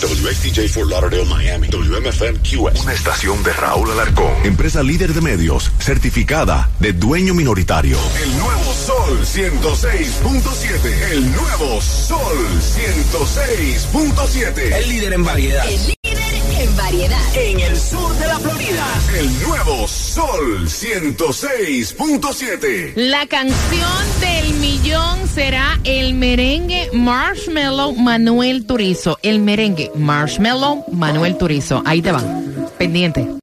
WXTJ for Lauderdale, Miami. WMFM QS. Una estación de Raúl Alarcón. Empresa líder de medios, certificada de dueño minoritario. El nuevo Sol 106.7. El nuevo Sol 106.7. El líder en variedad. El líder en variedad. En el sur de la Florida. El nuevo Sol 106.7. La canción del millón será el merengue Marshmallow Manuel Turizo. El merengue Marshmallow Manuel Turizo. Ahí te va. Pendiente.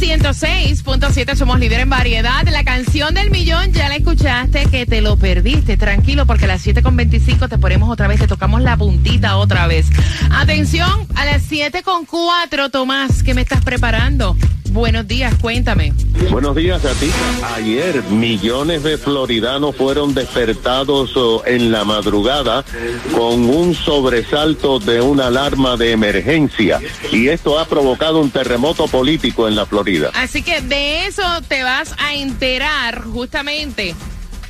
El nuevo Sol 106.7, somos líder en variedad. La canción del millón ya la escuchaste, que te lo perdiste. Tranquilo, porque a las 7.25 te ponemos otra vez, te tocamos la puntita otra vez. Atención, a las 7.4, Tomás, ¿qué me estás preparando? Buenos días, cuéntame. Buenos días a ti. Ayer millones de floridanos fueron despertados oh, en la madrugada con un sobresalto de una alarma de emergencia y esto ha provocado un terremoto político en la Florida. Así que de eso te vas a enterar justamente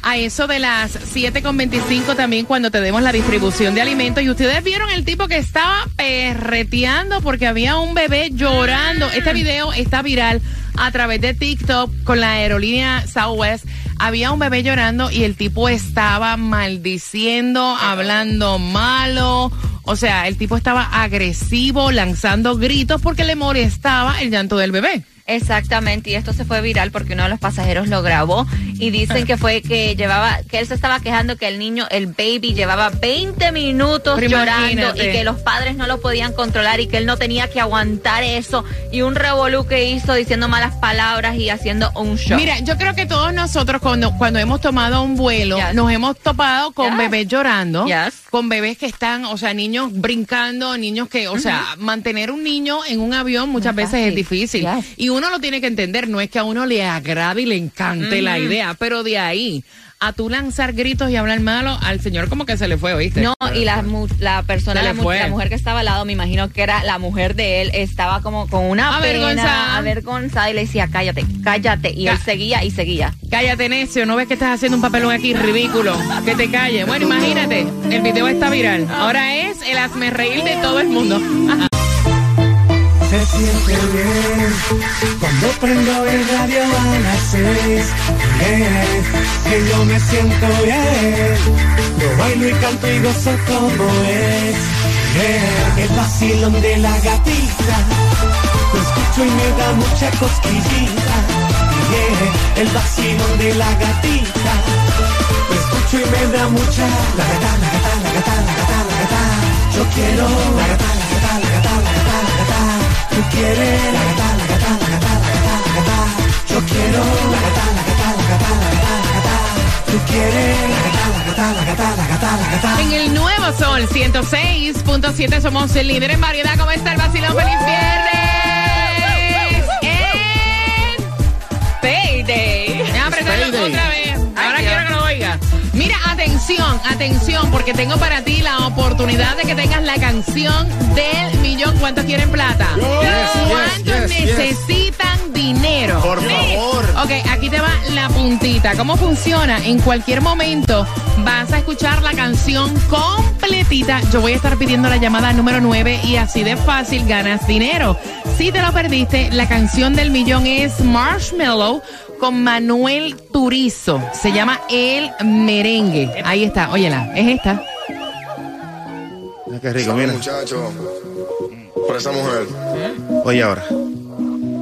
a eso de las 7.25 también cuando te demos la distribución de alimentos. Y ustedes vieron el tipo que estaba perreteando porque había un bebé llorando. Este video está viral a través de TikTok con la aerolínea Southwest. Había un bebé llorando y el tipo estaba maldiciendo, hablando malo. O sea, el tipo estaba agresivo, lanzando gritos porque le molestaba el llanto del bebé. Exactamente, y esto se fue viral porque uno de los pasajeros lo grabó y dicen que fue que llevaba, que él se estaba quejando que el niño, el baby, llevaba 20 minutos Pero llorando imagínate. y que los padres no lo podían controlar y que él no tenía que aguantar eso y un revolú que hizo diciendo malas palabras y haciendo un show. Mira, yo creo que todos nosotros cuando, cuando hemos tomado un vuelo, Yes. nos hemos topado con Yes. bebés llorando, Yes. con bebés que están, o sea, niños brincando, niños que, o sea, mantener un niño en un avión muchas veces es difícil. Y uno lo tiene que entender, no es que a uno le agrade y le encante la idea, pero de ahí a tú lanzar gritos y hablar malo, al señor como que se le fue, ¿oíste? No, y la, mu- la persona, la, mu- fue. la mujer que estaba al lado, me imagino que era la mujer de él, estaba como con una Avergonzada. pena, avergonzada y le decía, cállate, cállate. Y él seguía y seguía. Cállate, necio, no ves que estás haciendo un papelón aquí ridículo. Que te calle. Bueno, imagínate, el video está viral. Ahora es el hazme reír de todo el mundo. Se siente bien cuando prendo el radio a las seis. Que yo me siento bien. Yo bailo y canto y gozo como es. Bien, el vacilón de la gatita. Lo escucho y me da mucha cosquillita. Bien, el vacilón de la gatita. Lo escucho y me da mucha. La gata, la gata, la gata, la gata, la gata. Yo quiero la gata, la gata, la gata, la gata, la gata. Tú quieres la gata, gata, la gata, la gata, la gata. Yo quiero la gata, la gata, la gata, la gata, la gata. Tú quieres la gata, la gata, la gata, la gata, la gata. En el nuevo sol 106.7 somos el líder en variedad. ¿Cómo está el vacilón? ¡Feliz viernes! En Payday. Otra vez. Mira, atención, atención, porque tengo para ti la oportunidad de que tengas la canción del millón. ¿Cuántos quieren plata? ¿Cuántos yes, yes. necesitan dinero? Por favor. Ok, aquí te va la puntita. ¿Cómo funciona? En cualquier momento vas a escuchar la canción completita. Yo voy a estar pidiendo la llamada número 9 y así de fácil ganas dinero. Si te lo perdiste, la canción del millón es Marshmallow con Manuel Turizo. Se llama El Merengue. Ahí está, óyela, es esta. Mira Qué rico, mira. muchacho. Por esa mujer. Oye ahora.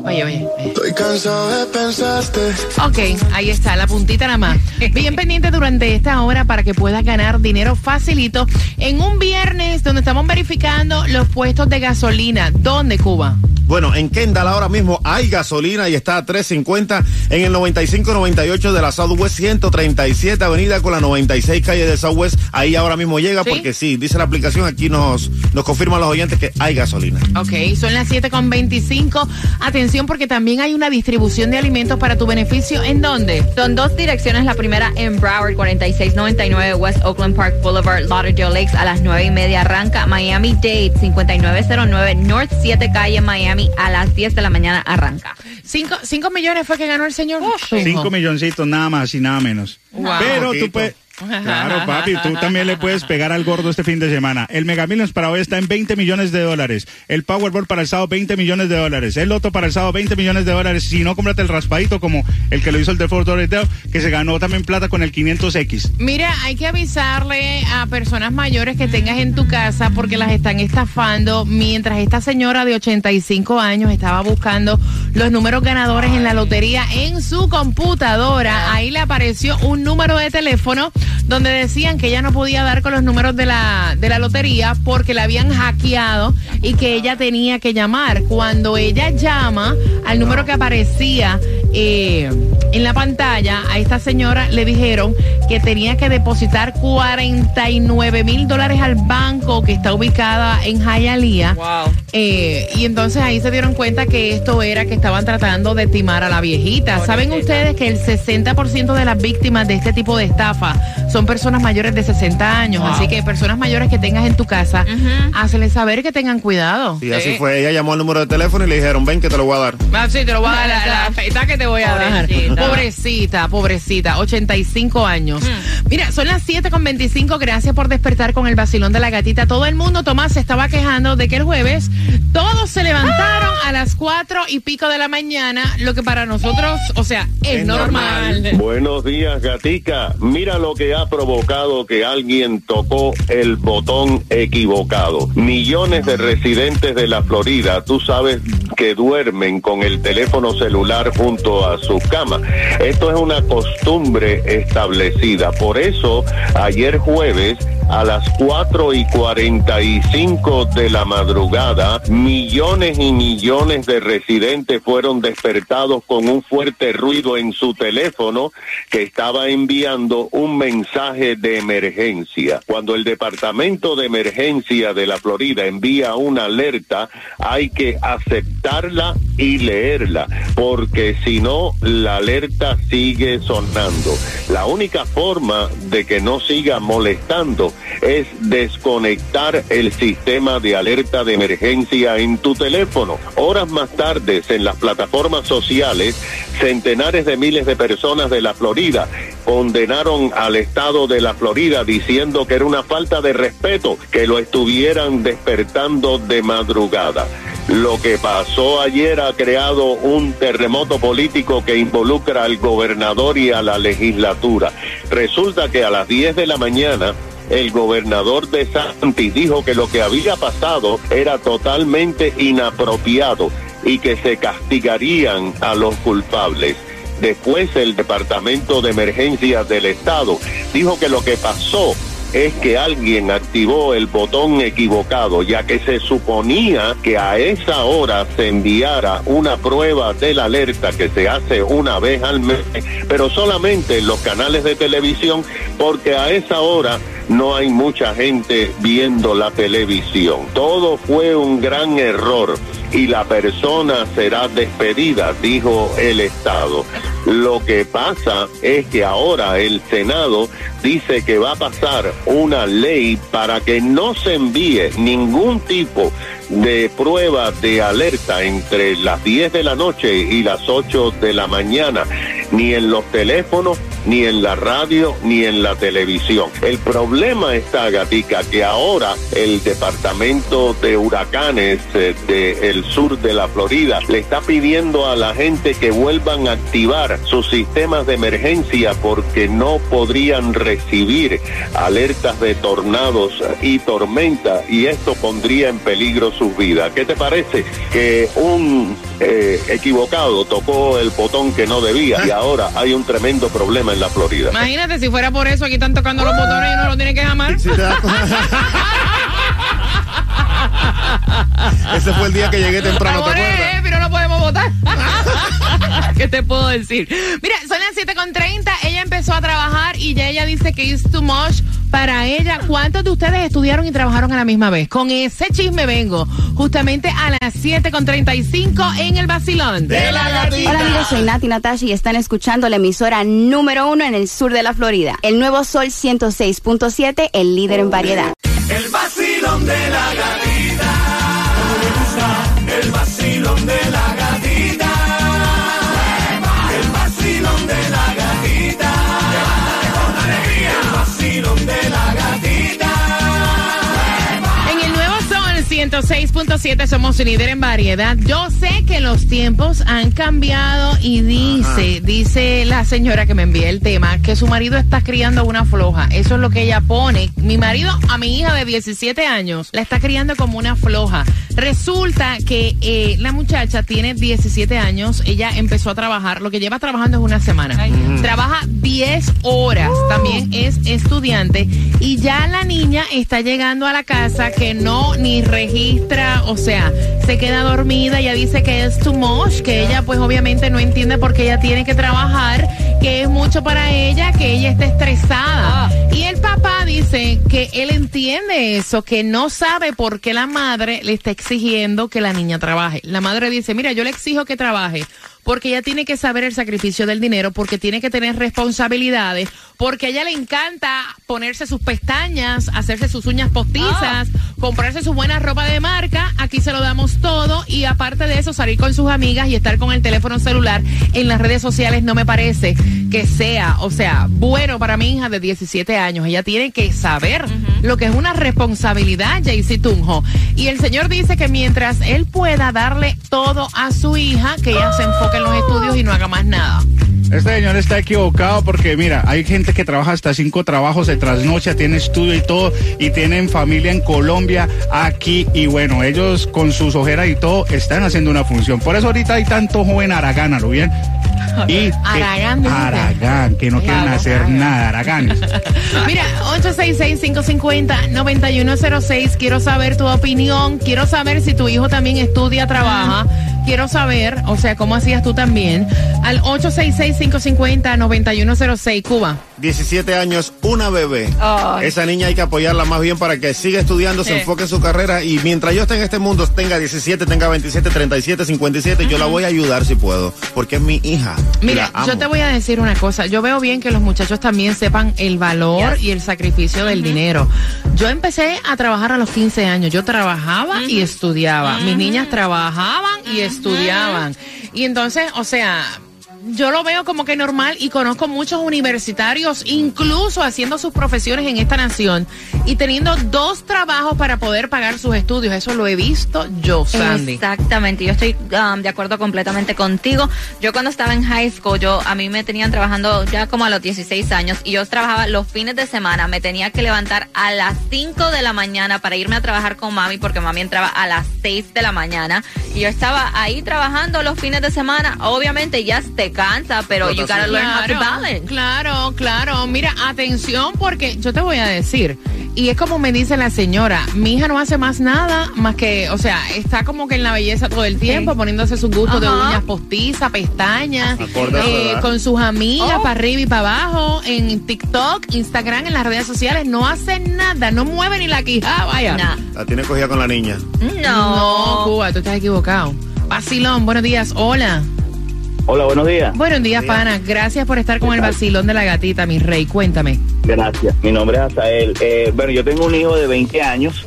Oye, oye. eh. Estoy cansado de pensarte. Ok, ahí está, la puntita nada más. Bien pendiente durante esta hora para que puedas ganar dinero facilito en un viernes donde estamos verificando los puestos de gasolina. ¿Dónde, Cuba? Bueno, en Kendall ahora mismo hay gasolina y está a 3.50 en el 9598 de la Southwest 137 Avenida con la 96 calle de Southwest. Ahí ahora mismo llega ¿Sí? porque sí, dice la aplicación, aquí nos, nos confirman los oyentes que hay gasolina. Ok, son las 7.25. Atención porque también hay una distribución de alimentos para tu beneficio. ¿En dónde? Son dos direcciones. La primera en Broward, 4699 West Oakland Park Boulevard, Lauderdale Lakes, a las 9 y media arranca. Miami Dade, 5909 North 7 Calle, Miami, a las 10 de la mañana arranca. Cinco, cinco millones fue que ganó el señor. Cinco milloncitos, nada más y nada menos. Wow. Pero tú puedes. Claro, papi, tú también le puedes pegar al gordo este fin de semana. El Mega Millions para hoy está en 20 millones de dólares. El Powerball para el sábado, 20 millones de dólares. El Loto para el sábado, 20 millones de dólares. Si no, cómprate el raspadito como el que lo hizo el de Fort Lauderdale, que se ganó también plata con el 500X. Mira, hay que avisarle a personas mayores que tengas en tu casa porque las están estafando. Mientras esta señora de 85 años estaba buscando los números ganadores en la lotería en su computadora, ahí le apareció un número de teléfono donde decían que ella no podía dar con los números de la, de la lotería porque la habían hackeado y que ella tenía que llamar. Cuando ella llama al número que aparecía eh, en la pantalla, a esta señora le dijeron que tenía que depositar 49 mil dólares al banco que está ubicada en Hialeah. Wow. Eh, y entonces ahí se dieron cuenta que esto era que estaban tratando de timar a la viejita. ¿Saben ustedes que el 60% de las víctimas de este tipo de estafa son personas mayores de 60 años? Así que personas mayores que tengas en tu casa, háceles saber que tengan cuidado. Y así fue, ella llamó al número de teléfono y le dijeron, ven que te lo voy a dar. Ah, sí, te lo voy a dar la, la afeita que te voy a dar. Pobrecita. Pobrecita, pobrecita, 85 años. Mira, son las 7 con 25. Gracias por despertar con el vacilón de la gatita. Todo el mundo, Tomás, se estaba quejando de que el jueves todos se levantaron a las 4 y pico de la mañana, lo que para nosotros, o sea, es, Es normal. Buenos días, Gatica. Mira lo que ha provocado que alguien tocó el botón equivocado. Millones de residentes de la Florida, tú sabes que duermen con el teléfono celular junto a su cama. Esto es una costumbre establecida. Por eso, ayer jueves, a las 4 y 45 de la madrugada, millones y millones de residentes fueron despertados con un fuerte ruido en su teléfono que estaba enviando un mensaje de emergencia. Cuando el Departamento de Emergencia de la Florida envía una alerta, hay que aceptarla y leerla, porque si no, la alerta sigue sonando. La única forma de que no siga molestando es desconectar el sistema de alerta de emergencia en tu teléfono. Horas más tarde, en las plataformas sociales, centenares de miles de personas de la Florida condenaron al estado de la Florida diciendo que era una falta de respeto que lo estuvieran despertando de madrugada. Lo que pasó ayer ha creado un terremoto político que involucra al gobernador y a la legislatura. Resulta que a las 10 de la mañana el gobernador de Santis dijo que lo que había pasado era totalmente inapropiado y que se castigarían a los culpables. Después el Departamento de Emergencias del Estado dijo que lo que pasó es que alguien activó el botón equivocado, ya que se suponía que a esa hora se enviara una prueba de la alerta que se hace una vez al mes, pero solamente en los canales de televisión, porque a esa hora no hay mucha gente viendo la televisión. Todo fue un gran error y la persona será despedida, dijo el Estado. Lo que pasa es que ahora el Senado dice que va a pasar una ley para que no se envíe ningún tipo de prueba de alerta entre las 10 de la noche y las 8 de la mañana, ni en los teléfonos, ni en la radio, ni en la televisión. El problema está, Gatica, que ahora el Departamento de Huracanes eh, del sur de la Florida le está pidiendo a la gente que vuelvan a activar sus sistemas de emergencia porque no podrían recibir alertas de tornados y tormenta y esto pondría en peligro sus vidas. ¿Qué te parece que un eh, equivocado tocó el botón que no debía y ahora hay un tremendo problema en la Florida? Imagínate si fuera por eso, aquí están tocando los botones y uno lo tiene que llamar. Ese fue el día que llegué temprano, ¿te Amores, acuerdas? eh, pero no podemos votar. ¿Qué te puedo decir? Mira, son las 7.30. Ella empezó a trabajar y ya ella dice que es too much para ella. ¿Cuántos de ustedes estudiaron y trabajaron a la misma vez? Con ese chisme vengo justamente a las 7.35 en el vacilón. De la gatita. Hola amigos, soy Nati Natasha y están escuchando la emisora número uno en el sur de la Florida. El nuevo Sol 106.7, el líder en variedad. El vacilón de la gatita. 106.7 somos líder en variedad. Yo sé que los tiempos han cambiado y dice, dice la señora que me envía el tema, que su marido está criando una floja. Eso es lo que ella pone. Mi marido a mi hija de 17 años la está criando como una floja. Resulta que eh, la muchacha tiene 17 años, ella empezó a trabajar, lo que lleva trabajando es una semana. Trabaja 10 horas, también es estudiante y ya la niña está llegando a la casa que no ni registra, o sea, se queda dormida, ella dice que es too much, que ella pues obviamente no entiende por qué ella tiene que trabajar, que es mucho para ella, que ella está estresada. Y el papá dice que él entiende eso, que no sabe por qué la madre le está exigiendo que la niña trabaje. La madre dice, mira, yo le exijo que trabaje porque ella tiene que saber el sacrificio del dinero, porque tiene que tener responsabilidades, porque a ella le encanta ponerse sus pestañas, hacerse sus uñas postizas, comprarse su buena ropa de marca, aquí se lo damos todo y aparte de eso salir con sus amigas y estar con el teléfono celular en las redes sociales no me parece que sea, o sea, bueno para mi hija de 17 años. Ella tiene que saber lo que es una responsabilidad, Jaycee Tunjo. Y el señor dice que mientras él pueda darle todo a su hija, que ella se enfoque en los estudios y no haga más nada. Este señor está equivocado porque, mira, hay gente que trabaja hasta cinco trabajos de trasnoche, tiene estudio y todo, y tienen familia en Colombia, aquí, y bueno, ellos con sus ojeras y todo están haciendo una función. Por eso ahorita hay tanto joven Aragán, ¿a lo bien? Y que- Aragán, dice. Aragán, que no quieren hacer nada, Araganes. Mira, 866-550-9106. Quiero saber tu opinión. Quiero saber si tu hijo también estudia, trabaja. Quiero saber, o sea, cómo hacías tú también. Al 866-550-9106, Cuba. 17 años, una bebé. Esa niña hay que apoyarla más bien para que siga estudiando, se enfoque en su carrera y mientras yo esté en este mundo, tenga 17, tenga 27, 37, 57, yo la voy a ayudar si puedo, porque es mi hija. Mira, yo te voy a decir una cosa. Yo veo bien que los muchachos también sepan el valor y el sacrificio del dinero. Yo empecé a trabajar a los 15 años. Yo trabajaba y estudiaba. Mis niñas trabajaban y estudiaban. Y entonces, o sea, yo lo veo como que normal y conozco muchos universitarios, incluso haciendo sus profesiones en esta nación y teniendo dos trabajos para poder pagar sus estudios. Eso lo he visto yo, Sandy. Exactamente, yo estoy um, de acuerdo completamente contigo. Yo cuando estaba en high school, yo a mí me tenían trabajando ya como a los 16 años y yo trabajaba los fines de semana, me tenía que levantar a las 5 de la mañana para irme a trabajar con mami porque mami entraba a las 6 de la mañana y yo estaba ahí trabajando los fines de semana. Obviamente ya te cansa, pero you gotta learn how to balance. Claro, claro. Mira, atención porque yo te voy a decir, y es como me dice la señora, mi hija no hace más nada más que, o sea, está como que en la belleza todo el tiempo, poniéndose sus gustos de uñas postizas, pestañas, eh, con sus amigas, Oh. para arriba y para abajo, en TikTok, Instagram, en las redes sociales, no hace nada, no mueve ni la quijada, vaya. Nah. La tiene cogida con la niña. No, No. Cuba, tú estás equivocado. Vacilón, buenos días, hola. Hola, buenos días. Buenos días, pana. Gracias por estar con el vacilón de la gatita, mi rey. Cuéntame. Gracias. Mi nombre es Azael. Eh, bueno, yo tengo un hijo de 20 años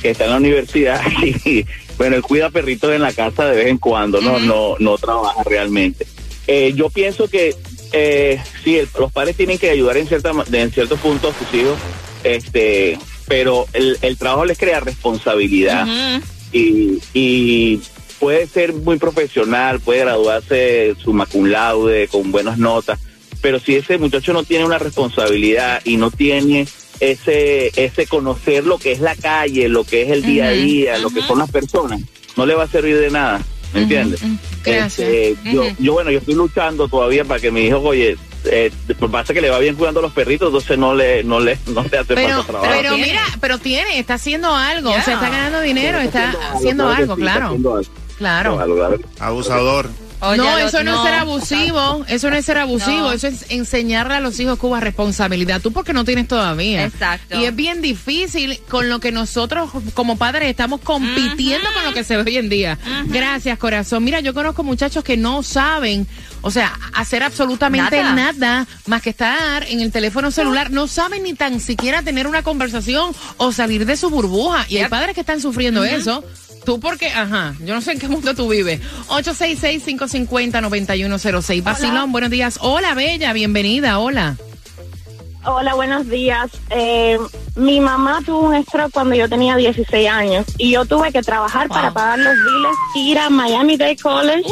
que está en la universidad y, bueno, él cuida perritos en la casa de vez en cuando, no, no, no trabaja realmente. Eh, yo pienso que eh, sí, el- los padres tienen que ayudar en cierta, en ciertos puntos a sus hijos, este, pero el, el trabajo les crea responsabilidad y, y puede ser muy profesional, puede graduarse su cum laude con buenas notas, pero si ese muchacho no tiene una responsabilidad y no tiene ese ese conocer lo que es la calle, lo que es el día a día, lo que son las personas, no le va a servir de nada, ¿me entiendes? Gracias. Este, yo, bueno, yo estoy luchando todavía para que mi hijo, oye, eh, pasa que le va bien cuidando a los perritos, entonces no le, no le, no le hace Pero, falta trabajo. pero mira, pero tiene, está haciendo algo, o sea, Yeah. está ganando dinero, está haciendo Claro algo, sí, está claro. haciendo algo. Claro. Abusador. Oye, no, eso no, no. es ser abusivo, eso no es ser abusivo, No. eso es enseñarle a los hijos Cuba responsabilidad. Tú porque no tienes todavía. Exacto. Y es bien difícil con lo que nosotros como padres estamos compitiendo con lo que se ve hoy en día. Gracias, corazón. Mira, yo conozco muchachos que no saben, o sea, hacer absolutamente Nada. nada, más que estar en el teléfono celular. No saben ni tan siquiera tener una conversación o salir de su burbuja. Y hay padres que están sufriendo eso. Tú porque, ajá, yo no sé en qué mundo tú vives. 866-550-9106. Basilón, buenos días. Hola, Bella, bienvenida, hola. Hola, buenos días. Eh, mi mamá tuvo un stroke cuando yo tenía 16 años y yo tuve que trabajar para pagar los biles, ir a Miami Dade College,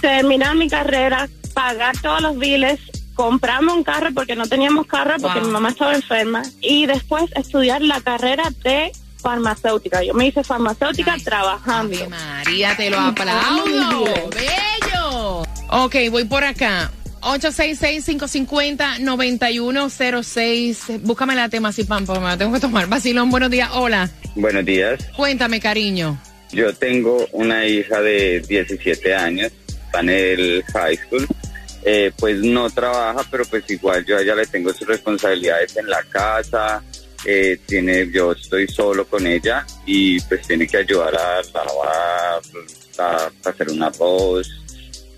terminar mi carrera, pagar todos los biles, comprarme un carro porque no teníamos carro porque Wow. mi mamá estaba enferma y después estudiar la carrera de farmacéutica. Yo me hice farmacéutica trabajando. María, te lo aplaudo. Bello. Ok, voy por acá. 866-550-9106. Búscame la tema así, pam, pam, me la tengo que tomar. Basilón, buenos días. Hola. Buenos días. Cuéntame, cariño. Yo tengo una hija de 17 años, está en el high school. Eh, pues no trabaja, pero pues igual yo a ella le tengo sus responsabilidades en la casa. Eh, tiene, yo estoy solo con ella y pues tiene que ayudar a lavar, a, a hacer una voz.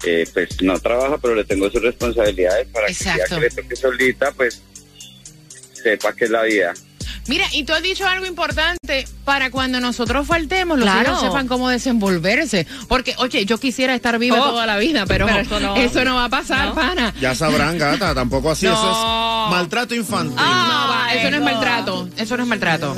Eh, pues no trabaja, pero le tengo sus responsabilidades para que Exacto. que le toque solita, pues sepa que es la vida. Mira, y tú has dicho algo importante para cuando nosotros faltemos, los Claro. hijos sepan cómo desenvolverse. Porque, oye, yo quisiera estar viva Oh. toda la vida, pero, Pero eso, eso no, no. va a pasar, No. pana. Ya sabrán, gata, tampoco así. Eso No. es maltrato infantil. No, va, eso no es no. maltrato. Eso no es maltrato.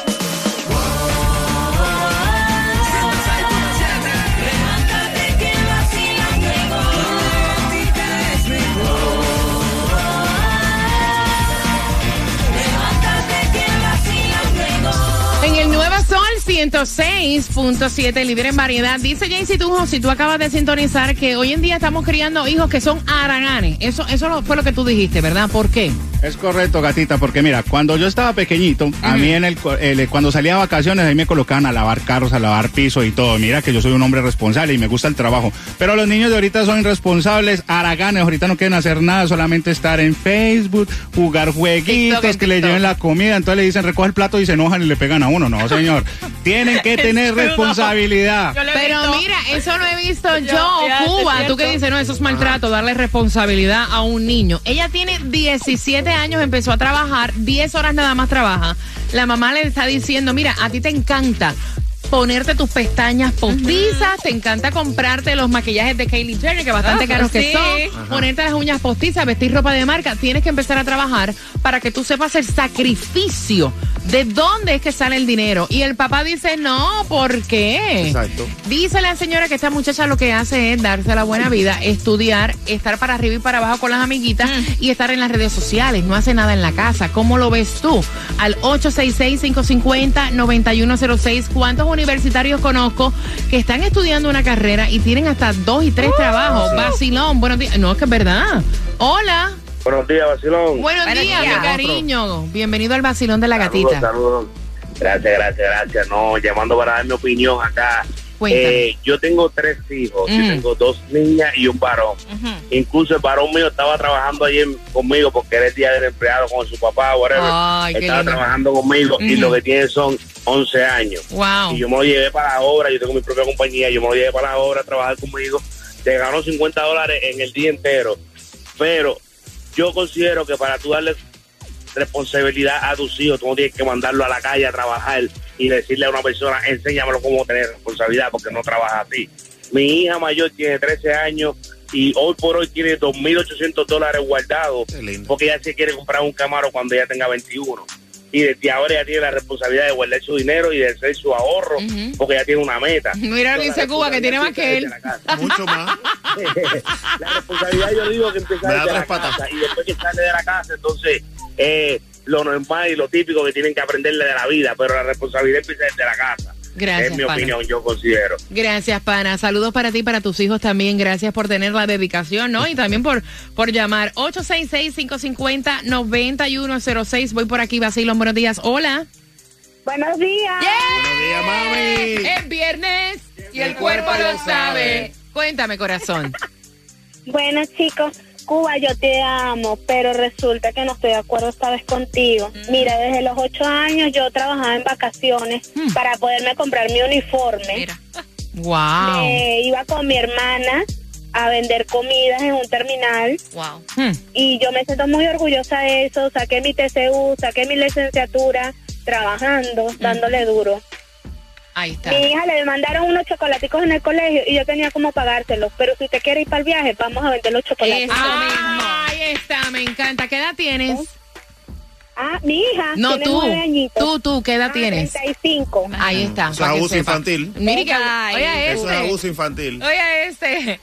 106.7, libre en variedad. Dice Jaycee Tujo, si tú acabas de sintonizar, que hoy en día estamos criando hijos que son araganes. Eso, eso fue lo que tú dijiste, ¿verdad? ¿Por qué? Es correcto, gatita, porque mira, cuando yo estaba pequeñito, a mí en el, co- el- cuando salía de vacaciones, ahí me colocaban a lavar carros, a lavar piso y todo. Mira que yo soy un hombre responsable y me gusta el trabajo. Pero los niños de ahorita son irresponsables, haraganes, ahorita no quieren hacer nada, solamente estar en Facebook, jugar jueguitos, TikTok, que le lleven la comida, entonces le dicen recoge el plato y se enojan y le pegan a uno. No, señor. Tienen que tener responsabilidad. Pero mira, eso lo he visto yo, Cuba. Tú que dices, no, eso es maltrato, darle responsabilidad a un niño. Ella tiene 17 años, empezó a trabajar, 10 horas nada más trabaja. La mamá le está diciendo, mira, a ti te encanta ponerte tus pestañas postizas, te encanta comprarte los maquillajes de Kylie Jenner, que bastante Ah, caros que son, ponerte las uñas postizas, vestir ropa de marca, tienes que empezar a trabajar para que tú sepas el sacrificio de dónde es que sale el dinero. Y el papá dice, no, ¿por qué? Exacto. Dice la señora que esta muchacha lo que hace es darse la buena vida, estudiar, estar para arriba y para abajo con las amiguitas y estar en las redes sociales. No hace nada en la casa. ¿Cómo lo ves tú? Al 866-550-9106. ¿Cuántos universitarios conozco que están estudiando una carrera y tienen hasta dos y tres trabajos? Vacilón, buenos días. No, es que es verdad. Hola. Buenos días, Basilón. Buenos, Buenos días, días. mi cariño. Bienvenido al vacilón de la gatita. Saludos, saludos. Gracias, gracias, gracias. No, llamando para dar mi opinión acá. Eh, yo tengo tres hijos, yo Ujú. tengo dos niñas y un varón. Incluso el varón mío estaba trabajando ayer conmigo porque era el día del empleado con su papá, whatever. Ay, estaba trabajando conmigo y lo que tiene son 11 años. Wow. Y yo me lo llevé para la obra, yo tengo mi propia compañía, yo me lo llevé para la obra a trabajar conmigo. Te ganó 50 dólares en el día entero. Pero yo considero que para tú darle responsabilidad a tus hijos, tú no tienes que mandarlo a la calle a trabajar y decirle a una persona, enséñamelo cómo tener responsabilidad, porque no trabaja así. Mi hija mayor tiene 13 años y hoy por hoy tiene 2.800 dólares guardados, porque ella se quiere comprar un Camaro cuando ella tenga 21. Y desde ahora ella tiene la responsabilidad de guardar su dinero y de hacer su ahorro, porque ella tiene una meta. Mira, dice Cuba que tiene más que él. Mucho más. la responsabilidad yo digo que empieza desde la patas. casa y después que sale de la casa entonces eh, lo normal y lo típico que tienen que aprenderle de la vida pero la responsabilidad empieza desde la casa Gracias, Es mi pana. opinión, yo considero. Gracias, pana. Saludos para ti y para tus hijos también. Gracias por tener la dedicación, ¿no? Y también por, por llamar. 866-550-9106. Voy por aquí, Basilón. Buenos días. Hola. Buenos días. Buenos días, mami. Es viernes y el cuerpo lo sabe. Cuéntame, corazón. Bueno, chicos, Cuba, yo te amo, pero resulta que no estoy de acuerdo esta vez contigo. Mira, desde los ocho años yo trabajaba en vacaciones para poderme comprar mi uniforme. Wow. Eh, iba con mi hermana a vender comidas en un terminal Wow. Hmm. y yo me siento muy orgullosa de eso. Saqué mi TCU, saqué mi licenciatura, trabajando, dándole duro. Ahí está. Mi hija le mandaron unos chocolaticos en el colegio y yo tenía como pagárselos. Pero si usted quiere ir para el viaje, vamos a vender los chocolates. Ahí está, me encanta. ¿Qué edad tienes? Ah, mi hija. No, tiene tú. añitos. Tú, tú, ¿qué edad Ah, tienes? 35. Ahí está. Eso es para que abuso infantil. Mire que, Ay, oye Eso es este. abuso infantil. Oye este.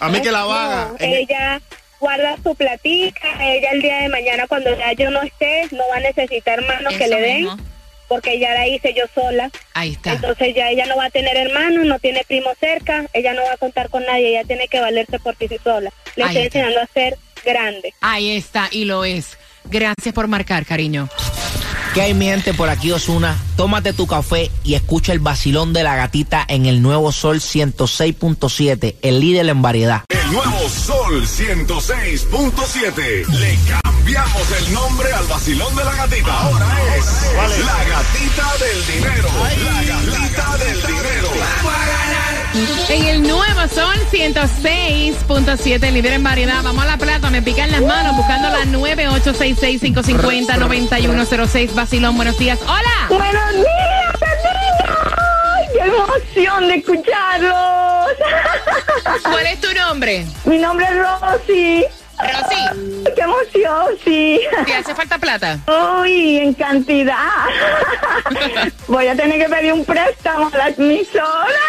A mí que la vaga. No, ella guarda su platica. Ella el día de mañana, cuando ya yo no esté, no va a necesitar manos que le den. mismo. Porque ya la hice yo sola. Ahí está. Entonces ya ella no va a tener hermanos, no tiene primo cerca, ella no va a contar con nadie, ella tiene que valerse por sí sola. Le Ahí estoy está. enseñando a ser grande. Ahí está, y lo es. Gracias por marcar, cariño. ¿Qué hay mi gente por aquí, Osuna? Tómate tu café y escucha el vacilón de la gatita en el nuevo Sol 106.7, el líder en variedad. El nuevo Sol 106.7. Le cambiamos el nombre al vacilón de la gatita. Ahora es la gatita del dinero. La gatita del dinero. En el nuevo Sol 106.7, líder en variedad. Vamos a la plata, me pican las manos buscando la 9866-550-9106. Vacilón, buenos días. ¡Hola! Buenos días, Gatita. ¡Ay, ¡Qué emoción de escucharlos! ¿Cuál es tu nombre? Mi nombre es Rosy. Rosy. ¡Qué emoción, sí! ¿Te hace falta plata? Uy, en cantidad. Voy a tener que pedir un préstamo a la emisora.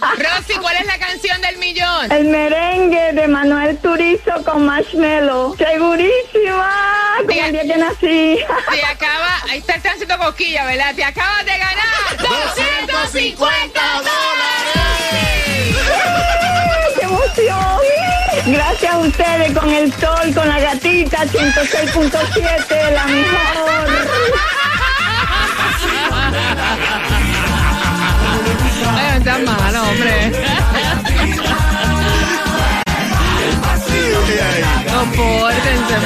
Rosy, ¿cuál es la canción del millón? El merengue de Manuel Turizo con Marshmello. Segurísima, como el día que nací. Te acaba, ahí está el tránsito cosquilla, ¿verdad? Te acabas de ganar 250 ¡Qué emoción! Gracias a ustedes con el sol, con la gatita 106.7, la mejor. Ay, está malo, hombre. No, pórtense,